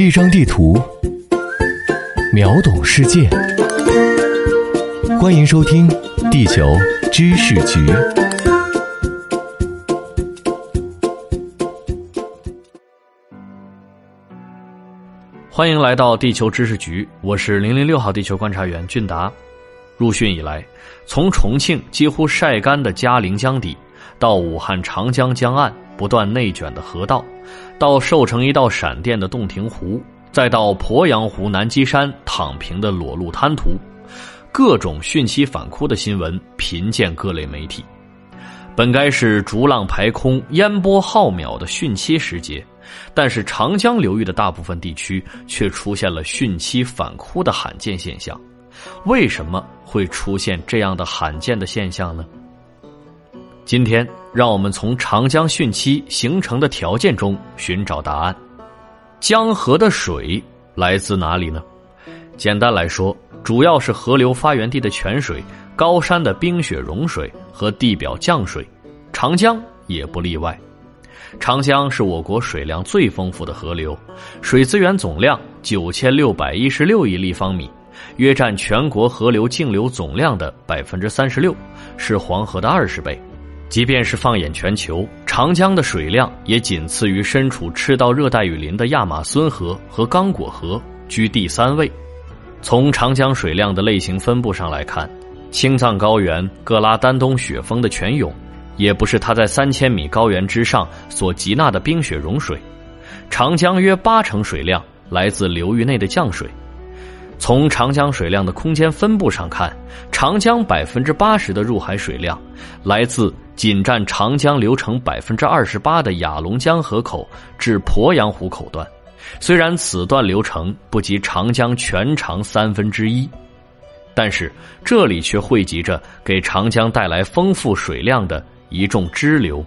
一张地图，秒懂世界。欢迎收听《地球知识局》。欢迎来到地球知识局，我是零零六号地球观察员俊达。入汛以来，从重庆几乎晒干的嘉陵江底，到武汉长江江岸不断内卷的河道，到瘦成一道闪电的洞庭湖，再到鄱阳湖南基山躺平的裸露滩涂，各种汛期反枯的新闻频见各类媒体。本该是逐浪排空、烟波浩渺的汛期时节，但是长江流域的大部分地区却出现了汛期反枯的罕见现象。为什么会出现这样的罕见的现象呢？今天，让我们从长江汛期形成的条件中寻找答案。江河的水来自哪里呢？简单来说，主要是河流发源地的泉水、高山的冰雪融水和地表降水，长江也不例外。长江是我国水量最丰富的河流，水资源总量九千六百一十六亿立方米，约占全国河流净流总量的百分之三十六，是黄河的二十倍。即便是放眼全球，长江的水量也仅次于身处赤道热带雨林的亚马孙河和刚果河，居第三位。从长江水量的类型分布上来看，青藏高原各拉丹东雪峰的泉涌，也不是它在三千米高原之上所集纳的冰雪融水。长江约八成水量来自流域内的降水。从长江水量的空间分布上看，长江百分之八十的入海水量来自仅占长江流程百分之二十八的雅砻江河口至鄱阳湖口段。虽然此段流程不及长江全长三分之一，但是这里却汇集着给长江带来丰富水量的一众支流。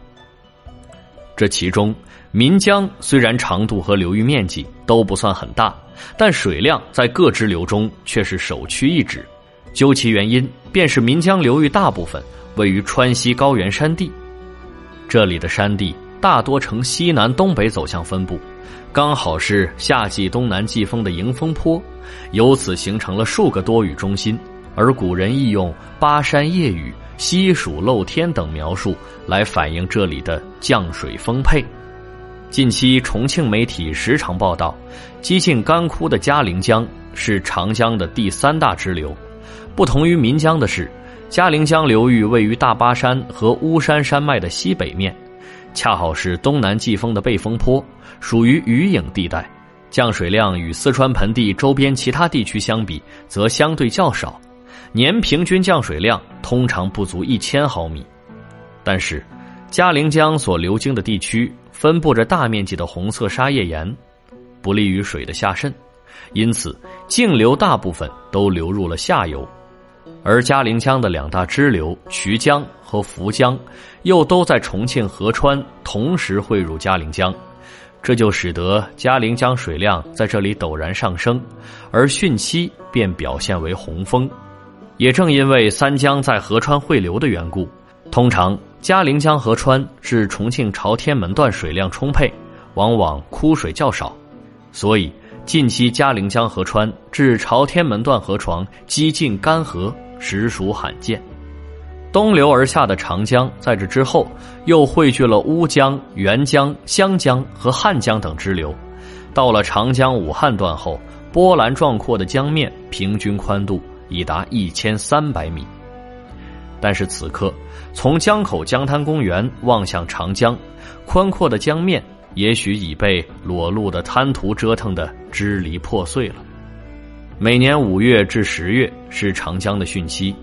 这其中，岷江虽然长度和流域面积都不算很大，但水量在各支流中却是首屈一指。究其原因，便是岷江流域大部分位于川西高原山地，这里的山地大多呈西南东北走向分布。刚好是夏季东南季风的迎风坡，由此形成了数个多雨中心。而古人亦用“巴山夜雨”“西蜀漏天”等描述来反映这里的降水丰沛。近期重庆媒体时常报道，几近干枯的嘉陵江是长江的第三大支流。不同于岷江的是，嘉陵江流域位于大巴山和巫山山脉的西北面。恰好是东南季风的背风坡，属于雨影地带，降水量与四川盆地周边其他地区相比，则相对较少，年平均降水量通常不足一千毫米。但是，嘉陵江所流经的地区分布着大面积的红色沙叶岩，不利于水的下渗，因此径流大部分都流入了下游。而嘉陵江的两大支流渠江和涪江，又都在重庆合川同时汇入嘉陵江，这就使得嘉陵江水量在这里陡然上升，而汛期便表现为洪峰。也正因为三江在合川汇流的缘故，通常嘉陵江河川至重庆朝天门段水量充沛，往往枯水较少，所以近期嘉陵江河川至朝天门段河床几近干涸。实属罕见。东流而下的长江，在这之后又汇聚了乌江、沅江、湘江和汉江等支流。到了长江武汉段后，波澜壮阔的江面平均宽度已达一千三百米。但是此刻，从江口江滩公园望向长江，宽阔的江面也许已被裸露的滩涂折腾得支离破碎了。每年五月至十月是长江的汛期，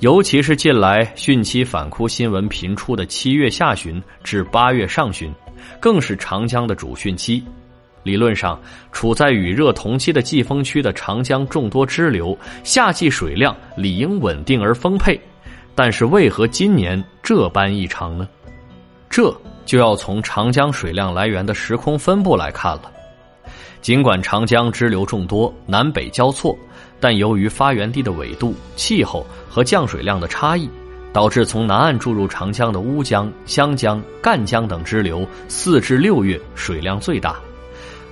尤其是近来汛期反枯新闻频出的七月下旬至八月上旬，更是长江的主汛期。理论上，处在雨热同期的季风区的长江众多支流，夏季水量理应稳定而丰沛，但是为何今年这般异常呢？这就要从长江水量来源的时空分布来看了。尽管长江支流众多、南北交错，但由于发源地的纬度、气候和降水量的差异，导致从南岸注入长江的乌江、湘江、赣江等支流四至六月水量最大，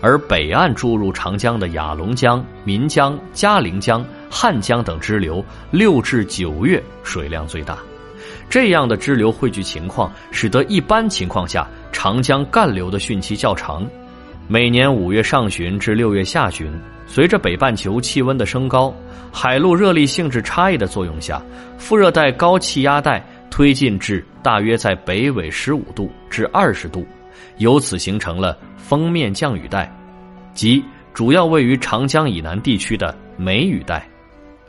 而北岸注入长江的雅龙江、岷江、嘉陵江、汉江等支流，六至九月水量最大。这样的支流汇聚情况，使得一般情况下长江干流的汛期较长。每年五月上旬至六月下旬，随着北半球气温的升高，海陆热力性质差异的作用下，副热带高气压带推进至大约在北纬十五度至二十度，由此形成了锋面降雨带，即主要位于长江以南地区的梅雨带。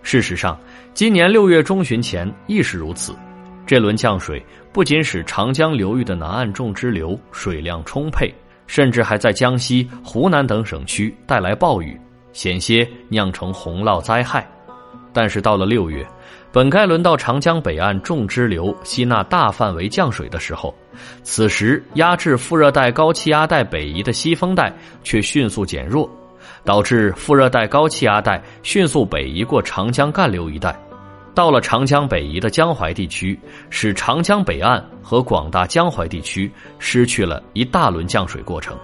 事实上，今年六月中旬前亦是如此。这轮降水不仅使长江流域的南岸种支流水量充沛。甚至还在江西、湖南等省区带来暴雨，险些酿成洪涝灾害。但是到了六月，本该轮到长江北岸众支流吸纳大范围降水的时候，此时压制副热带高气压带北移的西风带却迅速减弱，导致副热带高气压带迅速北移过长江干流一带。到了长江北移的江淮地区，使长江北岸和广大江淮地区失去了一大轮降水过程。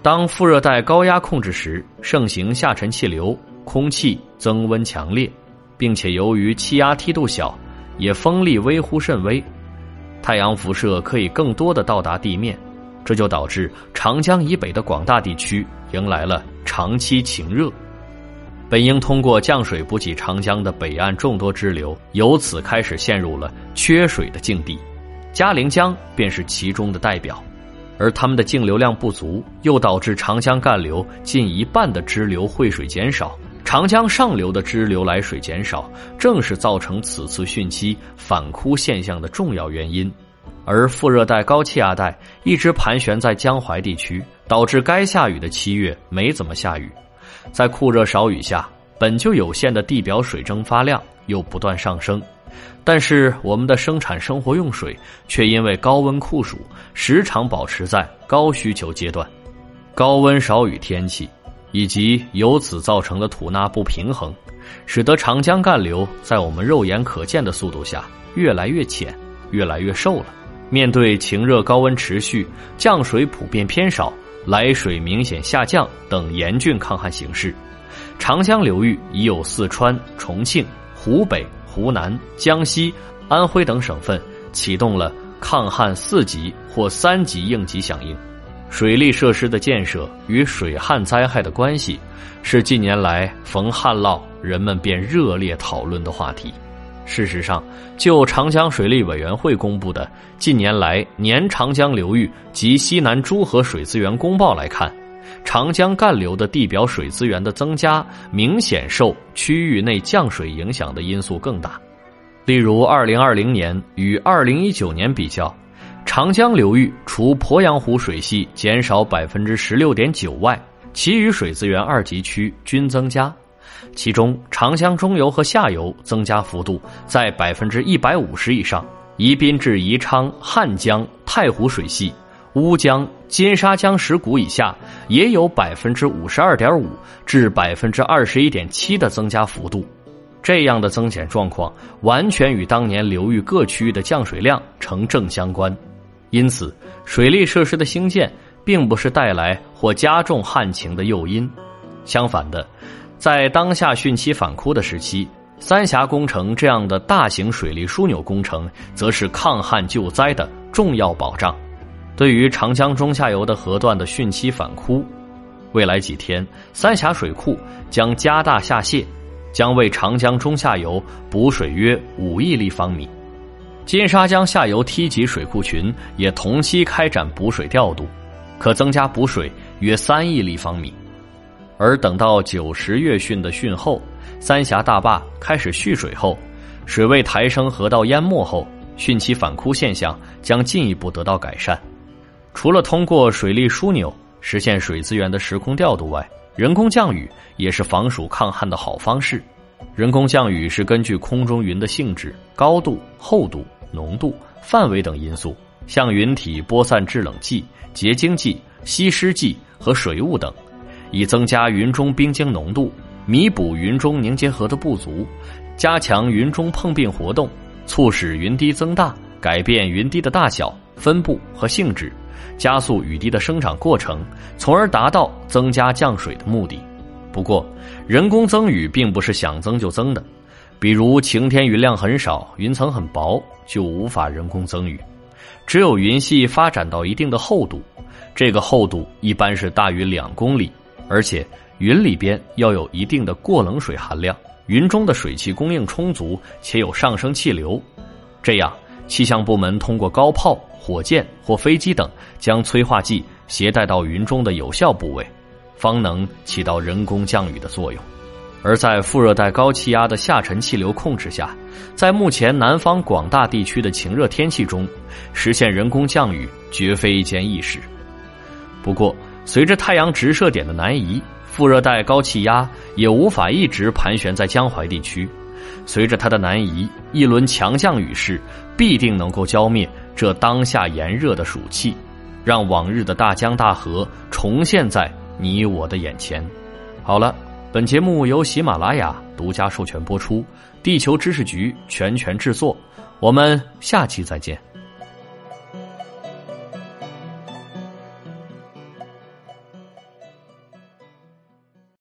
当副热带高压控制时，盛行下沉气流，空气增温强烈，并且由于气压梯度小，也风力微乎甚微，太阳辐射可以更多的到达地面，这就导致长江以北的广大地区迎来了长期晴热。本应通过降水补给长江的北岸众多支流，由此开始陷入了缺水的境地，嘉陵江便是其中的代表，而它们的径流量不足，又导致长江干流近一半的支流汇水减少，长江上流的支流来水减少，正是造成此次汛期反枯现象的重要原因。而副热带高气压带一直盘旋在江淮地区，导致该下雨的七月没怎么下雨。在酷热少雨下，本就有限的地表水蒸发量又不断上升，但是我们的生产生活用水却因为高温酷暑，时常保持在高需求阶段。高温少雨天气，以及由此造成的吐纳不平衡，使得长江干流在我们肉眼可见的速度下越来越浅，越来越瘦了。面对晴热高温持续，降水普遍偏少。来水明显下降等严峻抗旱形势，长江流域已有四川、重庆、湖北、湖南、江西、安徽等省份启动了抗旱四级或三级应急响应。水利设施的建设与水旱灾害的关系，是近年来逢旱涝人们便热烈讨论的话题。事实上，就长江水利委员会公布的近年来年长江流域及西南诸河水资源公报来看，长江干流的地表水资源的增加明显受区域内降水影响的因素更大。例如，2020年与2019年比较，长江流域除鄱阳湖水系减少16.9%外，其余水资源二级区均增加。其中，长江中游和下游增加幅度在百分之一百五十以上，宜宾至宜昌、汉江、太湖水系、乌江、金沙江石谷以下也有百分之五十二点五至百分之二十一点七的增加幅度。这样的增减状况完全与当年流域各区域的降水量成正相关。因此，水利设施的兴建并不是带来或加重旱情的诱因，相反的。在当下汛期反枯的时期，三峡工程这样的大型水利枢纽工程，则是抗旱救灾的重要保障。对于长江中下游的河段的汛期反枯，未来几天，三峡水库将加大下泄，将为长江中下游补水约五亿立方米。金沙江下游梯级水库群也同期开展补水调度，可增加补水约三亿立方米。而等到九十月汛的汛后，三峡大坝开始蓄水后，水位抬升，河道淹没后，汛期反枯现象将进一步得到改善。除了通过水利枢纽实现水资源的时空调度外，人工降雨也是防暑抗旱的好方式。人工降雨是根据空中云的性质、高度、厚度、浓度、范围等因素，向云体播散制冷剂、结晶剂、吸湿剂和水雾等。以增加云中冰晶浓度，弥补云中凝结核的不足，加强云中碰并活动，促使云滴增大，改变云滴的大小、分布和性质，加速雨滴的生长过程，从而达到增加降水的目的。不过，人工增雨并不是想增就增的，比如晴天云量很少，云层很薄，就无法人工增雨。只有云系发展到一定的厚度，这个厚度一般是大于两公里，而且云里边要有一定的过冷水含量，云中的水汽供应充足且有上升气流，这样气象部门通过高炮、火箭或飞机等将催化剂携带到云中的有效部位。方能起到人工降雨的作用，而在副热带高气压的下沉气流控制下，在目前南方广大地区的晴热天气中，实现人工降雨绝非一件易事。不过，随着太阳直射点的南移，副热带高气压也无法一直盘旋在江淮地区。随着它的南移，一轮强降雨势必定能够浇灭这当下炎热的暑气，让往日的大江大河重现在。你我的眼前，好了，本节目由喜马拉雅独家授权播出，地球知识局全权制作，我们下期再见。